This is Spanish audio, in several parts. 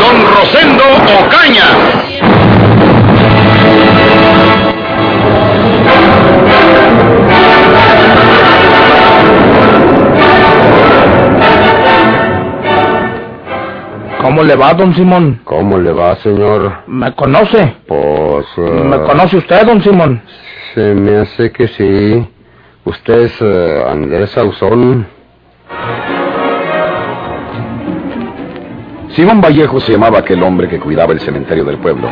don Rosendo Ocaña. ¿Cómo le va, don Simón? ¿Cómo le va, señor? ¿Me conoce? Pues... eh, ¿Me conoce usted, don Simón? Se me hace que sí. Usted es eh, Andrés Sauzón. Simón Vallejo se llamaba aquel hombre que cuidaba el cementerio del pueblo.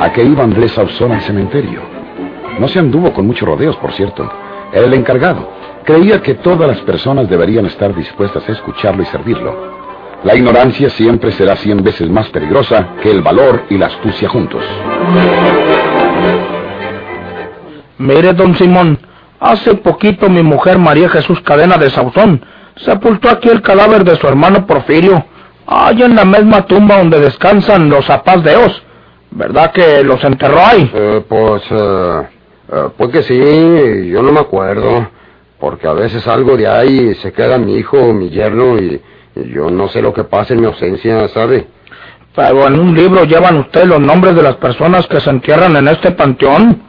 ¿A qué iba Andrés Sauzón al cementerio? No se anduvo con muchos rodeos, por cierto. Era el encargado. Creía que todas las personas deberían estar dispuestas a escucharlo y servirlo. La ignorancia siempre será cien veces más peligrosa que el valor y la astucia juntos. Mire, don Simón, hace poquito mi mujer María Jesús Cadena de Sauzón sepultó aquí el cadáver de su hermano Porfirio, allá en la misma tumba donde descansan los zapás de Os. ¿Verdad que los enterró ahí? Eh, pues... eh, eh, pues que sí, yo no me acuerdo. Porque a veces salgo de ahí y se queda mi hijo, mi yerno, y, y yo no sé lo que pasa en mi ausencia, ¿sabe? Pero en un libro llevan usted los nombres de las personas que se entierran en este panteón.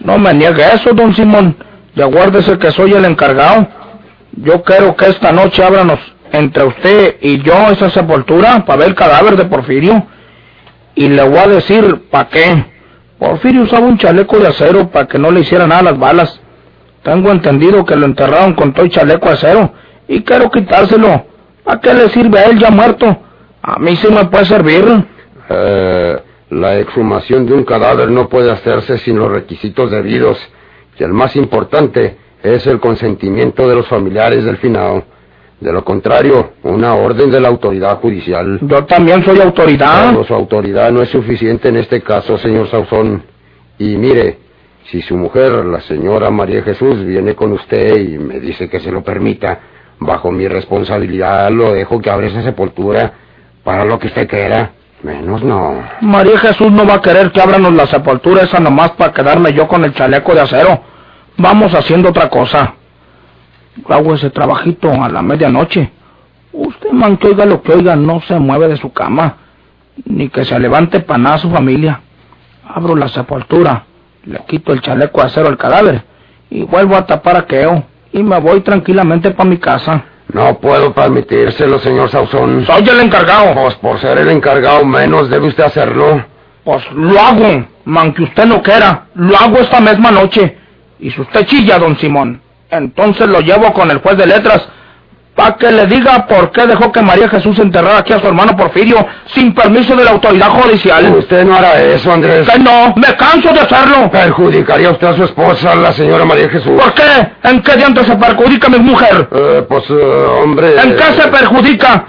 No me niegue eso, don Simón. Y aguárdese que soy el encargado. Yo quiero que esta noche ábranos entre usted y yo esa sepultura para ver el cadáver de Porfirio. Y le voy a decir para qué. Porfirio usaba un chaleco de acero para que no le hicieran nada las balas. Tengo entendido que lo enterraron con todo el chaleco de acero. Y quiero quitárselo. ¿A qué le sirve a él ya muerto? A mí sí me puede servir. Eh, la exhumación de un cadáver no puede hacerse sin los requisitos debidos. Y el más importante es el consentimiento de los familiares del finado. De lo contrario, una orden de la autoridad judicial. Yo también soy autoridad. Pero su autoridad no es suficiente en este caso, señor Sauzón. Y mire, si su mujer, la señora María Jesús, viene con usted y me dice que se lo permita, bajo mi responsabilidad lo dejo que abra esa sepultura para lo que usted quiera. Menos no. María Jesús no va a querer que ábranos la sepultura esa nomás para quedarme yo con el chaleco de acero. Vamos haciendo otra cosa. Hago ese trabajito a la medianoche. Usted, man, que oiga lo que oiga, no se mueve de su cama. Ni que se levante para nada su familia. Abro la sepultura, le quito el chaleco de acero al cadáver y vuelvo a tapar a Keo y me voy tranquilamente para mi casa. No puedo permitírselo, señor Sauzón. Soy el encargado. Pues por ser el encargado menos debe usted hacerlo. Pues lo hago, man que usted no quiera. Lo hago esta misma noche. Y si usted chilla, don Simón, entonces lo llevo con el juez de letras para que le diga por qué dejó que María Jesús enterrara aquí a su hermano Porfirio sin permiso de la autoridad judicial. Usted no hará eso, Andrés. Que no, me canso de hacerlo. Perjudicaría usted a su esposa, la señora María Jesús. ¿Por qué? ¿En qué diantre se perjudica mi mujer? Eh, pues, eh, hombre... ¿En qué se perjudica?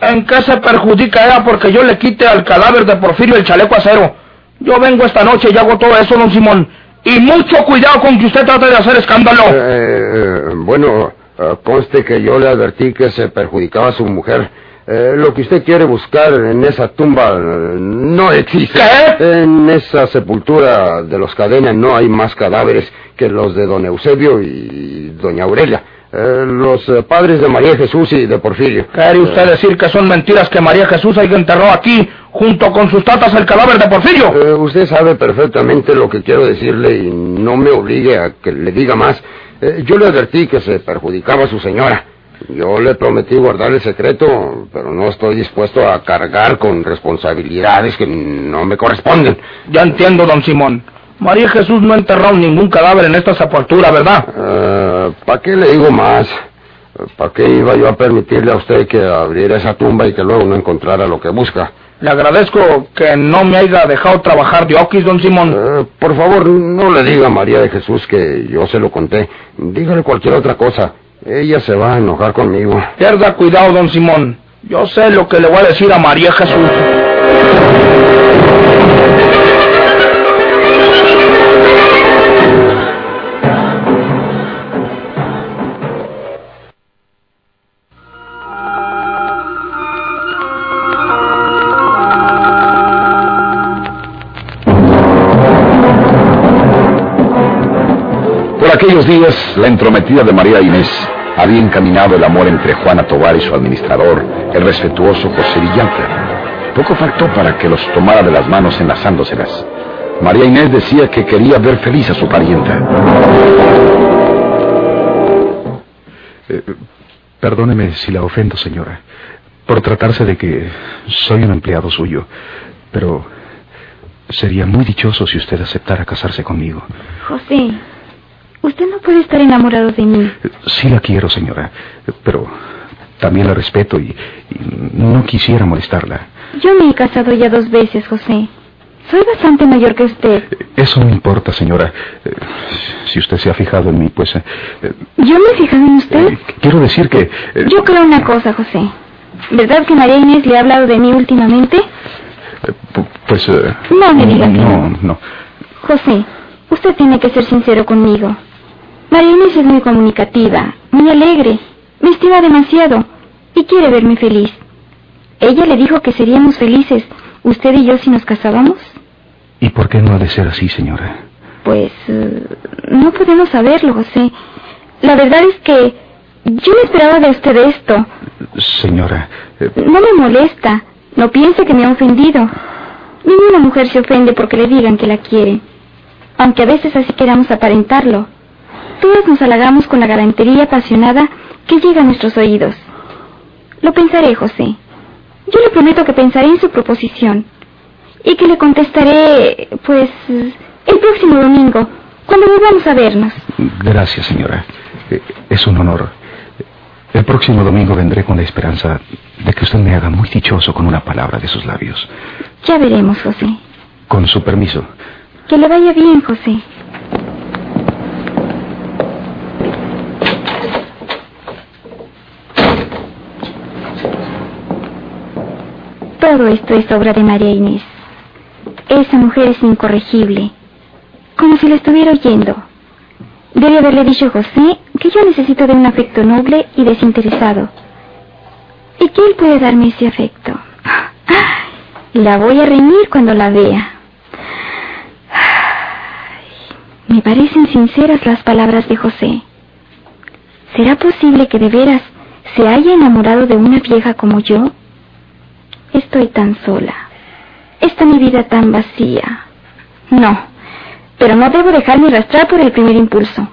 ¿En qué se perjudica ella porque yo le quite al cadáver de Porfirio el chaleco acero? Yo vengo esta noche y hago todo eso, don Simón. Y mucho cuidado con que usted trate de hacer escándalo. Eh, eh, bueno, eh, conste que yo le advertí que se perjudicaba a su mujer. Eh, lo que usted quiere buscar en esa tumba no existe. ¿Qué? En esa sepultura de los cadenas no hay más cadáveres que los de don Eusebio y doña Aurelia. Eh, los padres de María Jesús y de Porfirio. ¿Quiere usted decir que son mentiras que María Jesús haya enterró aquí, junto con sus tatas, el cadáver de Porfirio? Eh, usted sabe perfectamente lo que quiero decirle y no me obligue a que le diga más. Eh, yo le advertí que se perjudicaba a su señora. Yo le prometí guardar el secreto, pero no estoy dispuesto a cargar con responsabilidades que no me corresponden. Ya entiendo, don Simón. María Jesús no ha enterrado ningún cadáver en esta sepultura, ¿verdad? ¿Para qué le digo más? ¿Para qué iba yo a permitirle a usted que abriera esa tumba y que luego no encontrara lo que busca? Le agradezco que no me haya dejado trabajar de oquis, don Simón. Eh, por favor, no le diga a María de Jesús que yo se lo conté. Dígale cualquier otra cosa. Ella se va a enojar conmigo. Pierda cuidado, don Simón. Yo sé lo que le voy a decir a María Jesús. Aquellos días, la entrometida de María Inés había encaminado el amor entre Juana Tobar y su administrador, el respetuoso José Villalta. Poco faltó para que los tomara de las manos enlazándoselas. María Inés decía que quería ver feliz a su parienta. Eh, perdóneme si la ofendo, señora, por tratarse de que soy un empleado suyo, pero sería muy dichoso si usted aceptara casarse conmigo. José, usted no puede estar enamorado de mí. Sí la quiero, señora, pero también la respeto y, y no quisiera molestarla. Yo me he casado ya dos veces, José. Soy bastante mayor que usted. Eso no importa, señora. Eh, Si usted se ha fijado en mí, pues... eh, ¿Yo me he fijado en usted? eh, quiero decir que... eh, Yo creo una cosa, José. ¿Verdad que María Inés le ha hablado de mí últimamente? pu- pues... No me diga que No, no. no. José, usted tiene que ser sincero conmigo. María Inés es muy comunicativa, muy alegre, me estima demasiado y quiere verme feliz. Ella le dijo que seríamos felices, usted y yo, si nos casábamos. ¿Y por qué no ha de ser así, señora? Pues eh, no podemos saberlo, José. La verdad es que yo no esperaba de usted esto. Señora, eh, No me molesta. No piense que me ha ofendido. Ninguna mujer se ofende porque le digan que la quiere. Aunque a veces así queramos aparentarlo. Todas nos halagamos con la galantería apasionada que llega a nuestros oídos. Lo pensaré, José. Yo le prometo que pensaré en su proposición. Y que le contestaré, pues, el próximo domingo, cuando volvamos a vernos. gracias, señora. Eh, Es un honor. El próximo domingo vendré con la esperanza de que usted me haga muy dichoso con una palabra de sus labios. Ya veremos, José. Con su permiso. Que le vaya bien, José. Todo esto es obra de María Inés. Esa mujer es incorregible, como si la estuviera oyendo. Debe haberle dicho José que yo necesito de un afecto noble y desinteresado. Y que él puede darme ese afecto. La voy a reñir cuando la vea. Me parecen sinceras las palabras de José. ¿Será posible que de veras se haya enamorado de una vieja como yo? Estoy tan sola. Está mi vida tan vacía. No, pero no debo dejarme arrastrar por el primer impulso.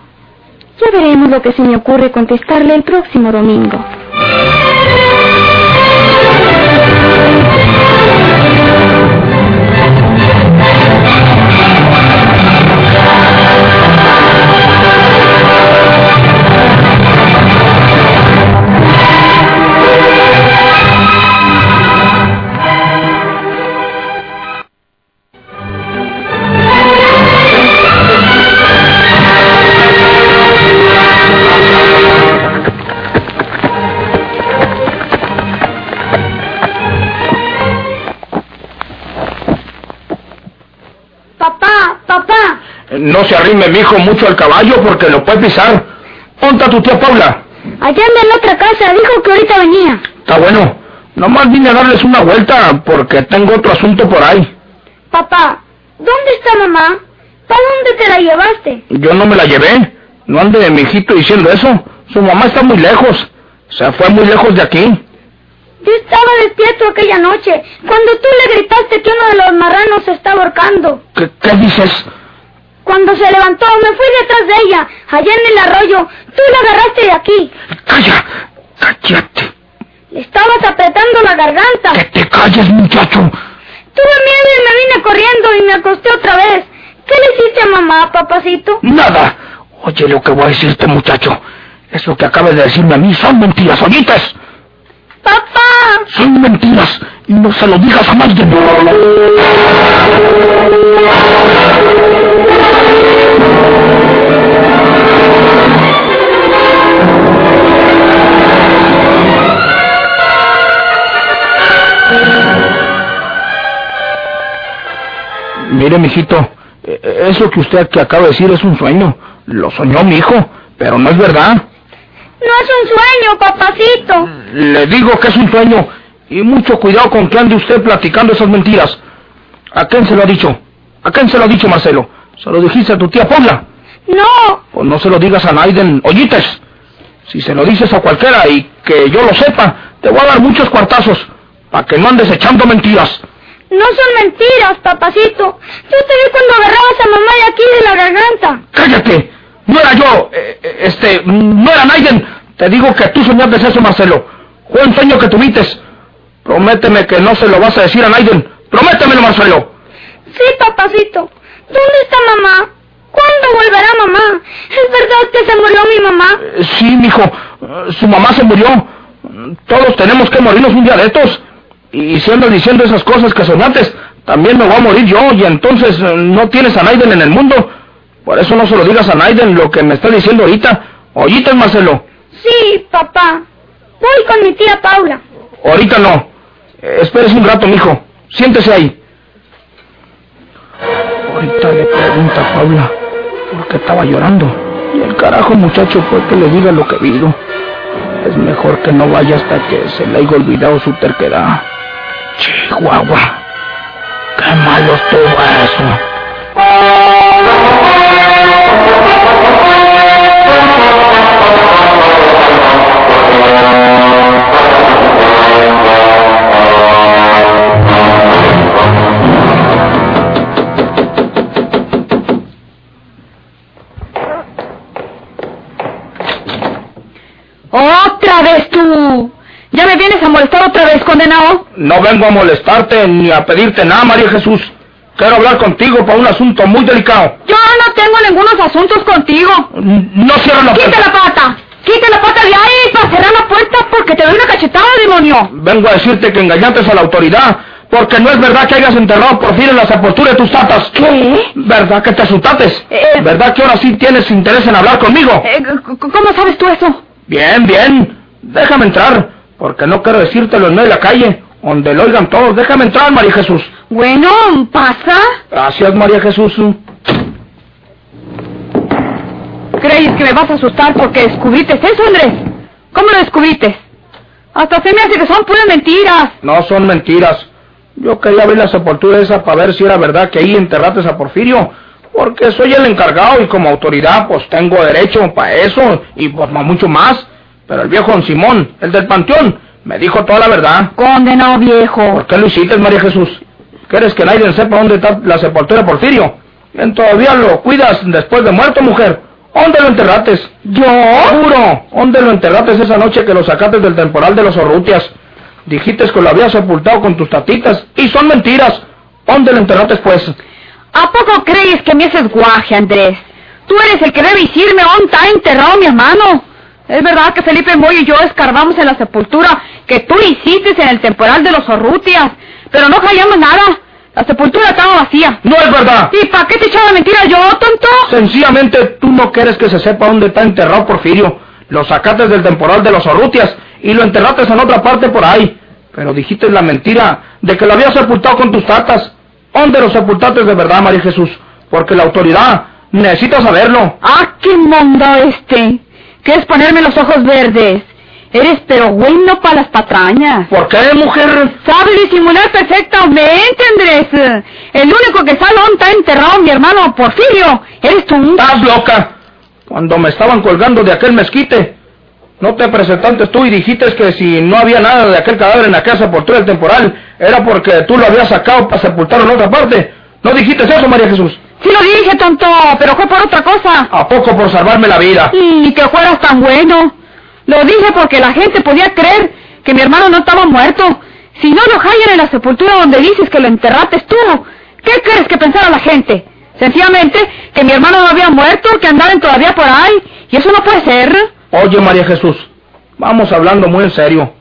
Ya veremos lo que se me ocurre contestarle el próximo domingo. No se arrime, mijo, mucho al caballo porque lo puede pisar. ¿Dónde está tu tía Paula? Allá anda en la otra casa, dijo que ahorita venía. Está bueno. Nomás vine a darles una vuelta porque tengo otro asunto por ahí. Papá, ¿dónde está mamá? ¿Para dónde te la llevaste? Yo no me la llevé. No ande mi hijito diciendo eso. Su mamá está muy lejos. Se fue muy lejos de aquí. Yo estaba despierto aquella noche, cuando tú le gritaste que uno de los marranos se estaba ahorcando. ¿Qué, qué dices? Cuando se levantó, me fui detrás de ella, allá en el arroyo. Tú la agarraste de aquí. Calla. Cállate. Le estabas apretando la garganta. Que te calles, muchacho. Tuve miedo y me vine corriendo y me acosté otra vez. ¿Qué le hiciste a mamá, papacito? Nada. Oye lo que voy a decirte, muchacho. Eso que acabas de decirme a mí son mentiras, ¿oyites? ¡Papá! Son mentiras. Y no se lo digas a nadie. Mire, mijito, eh, eso que usted que acaba de decir es un sueño. Lo soñó mi hijo, pero no es verdad. No es un sueño, papacito. Le digo que es un sueño. Y mucho cuidado con que ande usted platicando esas mentiras. ¿A quién se lo ha dicho? ¿A quién se lo ha dicho, Marcelo? ¿Se lo dijiste a tu tía Paula? No. Pues no se lo digas a Naiden. Oyites, si se lo dices a cualquiera y que yo lo sepa, te voy a dar muchos cuartazos para que no andes echando mentiras. No son mentiras, papacito. Yo te vi cuando agarrabas a mamá de aquí de la garganta. ¡Cállate! No era yo, eh, eh, este, no era Naiden. Te digo que tú soñaste eso, Marcelo. Fue un sueño que tuvites. Prométeme que no se lo vas a decir a Naiden. Prométemelo, Marcelo. Sí, papacito. ¿Dónde está mamá? ¿Cuándo volverá mamá? ¿Es verdad que se murió mi mamá? Eh, Sí, mijo, su mamá se murió. Todos tenemos que morirnos un día de estos. Y si andas diciendo esas cosas que soñaste, también me voy a morir yo y entonces eh, no tienes a Naiden en el mundo. Por eso no se lo digas a Naiden lo que me está diciendo ahorita. Oyitas, Marcelo. Sí, papá. Voy con mi tía Paula. Ahorita no. Eh, espérese un rato, mijo. Siéntese ahí. Ahorita le pregunta a Paula por qué estaba llorando. Y el carajo muchacho fue que le diga lo que vio. Es mejor que no vaya hasta que se le haya olvidado su terquedad. Chihuahua. Qué malo estuvo eso. Condenado? No vengo a molestarte ni a pedirte nada, María Jesús. Quiero hablar contigo para un asunto muy delicado. Yo no tengo ningunos asuntos contigo. No cierro la ¡Quita puerta. la pata! ¡Quita la pata de ahí para cerrar la puerta porque te doy una cachetada, demonio! Vengo a decirte que engañaste a la autoridad, porque no es verdad que hayas enterrado por fin en la sepultura de tus tatas. ¿Qué? ¿Verdad que te asustates? Eh. ¿Verdad que ahora sí tienes interés en hablar conmigo? Eh, ¿Cómo sabes tú eso? Bien, bien. Déjame entrar, porque no quiero decírtelo en medio de la calle, donde lo oigan todos. Déjame entrar, María Jesús. Bueno, pasa. Gracias, María Jesús. ¿Crees que me vas a asustar porque descubriste eso, Andrés? ¿Cómo lo descubriste? Hasta se me hace que son puras mentiras. No son mentiras. Yo quería ver la sepultura esa para ver si era verdad que ahí enterraste a Porfirio. Porque soy el encargado y como autoridad pues tengo derecho para eso y pues mucho más. Pero el viejo don Simón, el del panteón, me dijo toda la verdad. Condenado viejo. ¿Por qué lo hiciste, María Jesús? ¿Quieres que nadie sepa dónde está la sepultura de Porfirio? ¿En todavía lo cuidas después de muerto, mujer? ¿Dónde lo enterraste? ¿Yo? Seguro. ¿Dónde lo enterraste esa noche que lo sacaste del temporal de los Orrutias? Dijiste que lo habías sepultado con tus tatitas. Y son mentiras. ¿Dónde lo enterraste, pues? ¿A poco crees que me haces guaje, Andrés? Tú eres el que debe decirme dónde está enterrado mi hermano. Es verdad que Felipe Moy y yo escarbamos en la sepultura que tú hiciste en el temporal de los Orrutias, pero no hallamos nada. La sepultura estaba vacía. ¡No es verdad! ¿Y para qué te echaba mentira yo, tonto? Sencillamente tú no quieres que se sepa dónde está enterrado Porfirio. Lo sacaste del temporal de los Orrutias y lo enterraste en otra parte por ahí. Pero dijiste la mentira de que lo habías sepultado con tus tatas. ¿Dónde lo sepultaste de verdad, María Jesús? Porque la autoridad necesita saberlo. ¡Ah, qué mundo este! ¿Quieres ponerme los ojos verdes? Eres pero bueno para las patrañas. ¿Por qué, mujer? Sabe disimular perfectamente, Andrés. El único que sabe dónde está enterrado mi hermano Porfirio eres tú. ¡Estás loca! Cuando me estaban colgando de aquel mezquite, no te presentaste tú y dijiste que si no había nada de aquel cadáver en la casa por todo el temporal, era porque tú lo habías sacado para sepultarlo en otra parte. ¿No dijiste eso, María Jesús? Sí lo dije, tonto, pero fue por otra cosa. ¿A poco por salvarme la vida? Y que fueras tan bueno. Lo dije porque la gente podía creer que mi hermano no estaba muerto. Si no lo hallan en la sepultura donde dices que lo enterraste tú, ¿qué crees que pensara la gente? Sencillamente que mi hermano no había muerto, que andaban todavía por ahí. Y eso no puede ser. Oye, María Jesús, vamos hablando muy en serio.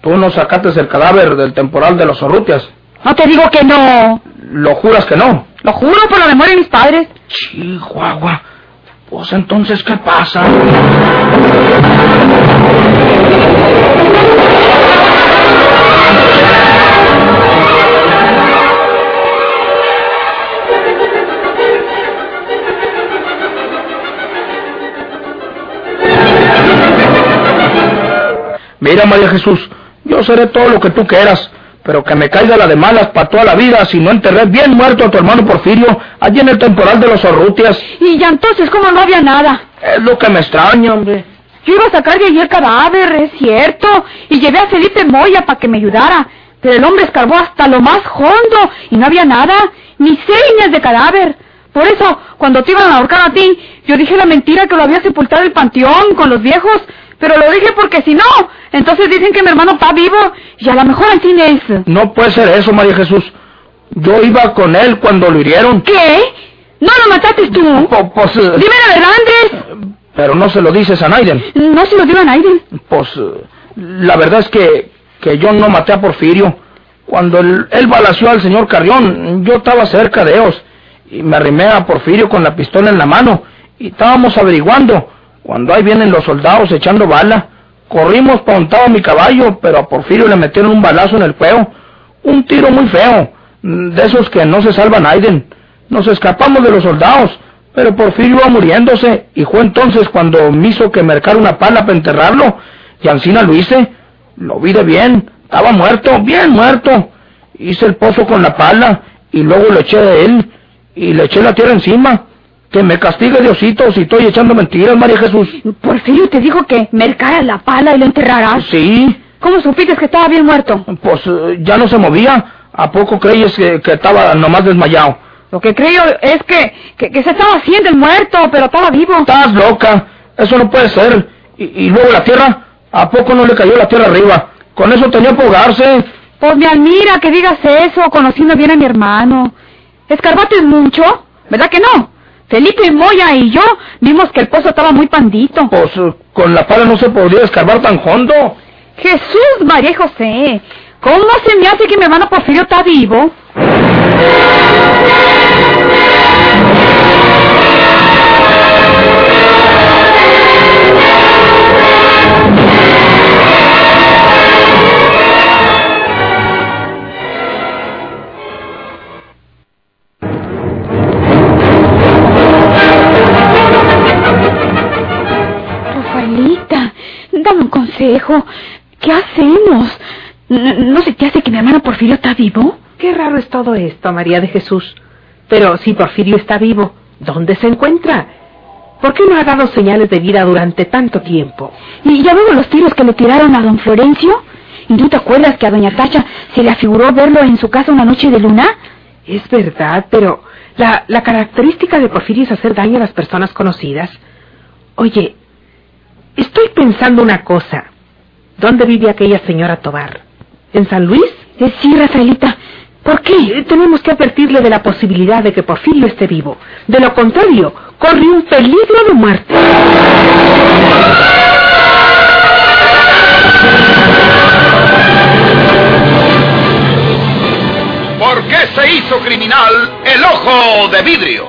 Tú no sacaste el cadáver del temporal de los Orrutias. No te digo que no. ¿Lo juras que no? Lo juro por la memoria de mis padres. Chihuahua. Pues entonces, ¿qué pasa? Mira, María Jesús, yo seré todo lo que tú quieras, pero que me caiga la de malas para toda la vida si no enterré bien muerto a tu hermano Porfirio allí en el temporal de los Orrutias. Y ya entonces, ¿cómo no había nada? Es lo que me extraña, hombre. Yo iba a sacar de allí el cadáver, es cierto, y llevé a Felipe Moya para que me ayudara, pero el hombre escarbó hasta lo más hondo y no había nada, ni señas de cadáver. Por eso, cuando te iban a ahorcar a ti, yo dije la mentira que lo había sepultado el panteón con los viejos, pero lo dije porque si no, entonces dicen que mi hermano está vivo y a lo mejor al fin es. No puede ser eso, María Jesús. Yo iba con él cuando lo hirieron. ¿Qué? ¿No lo mataste tú? Po- pues, eh, Dime la verdad, Andrés. pero no se lo dices a Naiden. No se lo digo a Naiden. Pues eh, la verdad es que, que yo no maté a Porfirio. Cuando él, él balació al señor Carrión, yo estaba cerca de ellos y me arrimé a Porfirio con la pistola en la mano y estábamos averiguando. Cuando ahí vienen los soldados echando bala, corrimos para estaba mi caballo, pero a Porfirio le metieron un balazo en el cuello. Un tiro muy feo, de esos que no se salvan Aiden. Nos escapamos de los soldados, pero Porfirio iba muriéndose y fue entonces cuando me hizo que mercar una pala para enterrarlo y Ancina lo hice. Lo vi de bien, estaba muerto, bien muerto. Hice el pozo con la pala y luego lo eché de él y le eché la tierra encima. Que me castigue Diosito si estoy echando mentiras, María Jesús. Porfirio te dijo que mercaras la pala y lo enterraras. Sí, ¿Cómo supiste que estaba bien muerto? pues eh, ya no se movía. ¿A poco crees que, que estaba nomás desmayado? Lo que creo es que, que, que se estaba haciendo el muerto, pero estaba vivo. Estás loca, eso no puede ser. Y, y luego la tierra, ¿a poco no le cayó la tierra arriba? Con eso tenía que ahogarse. Pues me admira que digas eso, conociendo bien a mi hermano. ¿Escarbates mucho? ¿Verdad que no? Felipe Moya y yo vimos que el pozo estaba muy pandito. Pues con la pala no se podría escarbar tan hondo. Jesús, María José, ¿cómo se me hace que mi hermano Porfirio está vivo? ¿Qué hacemos? ¿No, no se te hace que mi hermano Porfirio está vivo? Qué raro es todo esto, María de Jesús. Pero si Porfirio está vivo, ¿dónde se encuentra? ¿Por qué no ha dado señales de vida durante tanto tiempo? Y ya veo los tiros que le tiraron a don Florencio. ¿Y tú te acuerdas que a doña Tacha se le afiguró verlo en su casa una noche de luna? Es verdad, pero la, la característica de Porfirio es hacer daño a las personas conocidas. Oye, estoy pensando una cosa. ¿Dónde vive aquella señora Tobar? ¿En San Luis? Eh, sí, Rafaelita. ¿Por qué? Eh, Tenemos que advertirle de la posibilidad de que Porfirio esté vivo. De lo contrario, corre un peligro de muerte. ¿Por qué se hizo criminal el ojo de vidrio?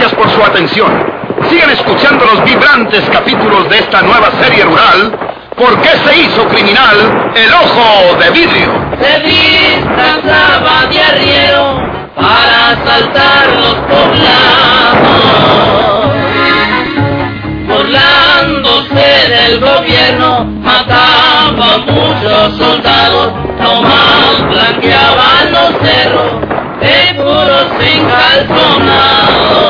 Gracias por su atención. Sigan escuchando los vibrantes capítulos de esta nueva serie rural. ¿Por qué se hizo criminal el ojo de vidrio? Se disfrazaba de arriero para asaltar los poblados. Burlándose del gobierno, mataba a muchos soldados, nomás blanqueaban los cerros de puro sin calzonado.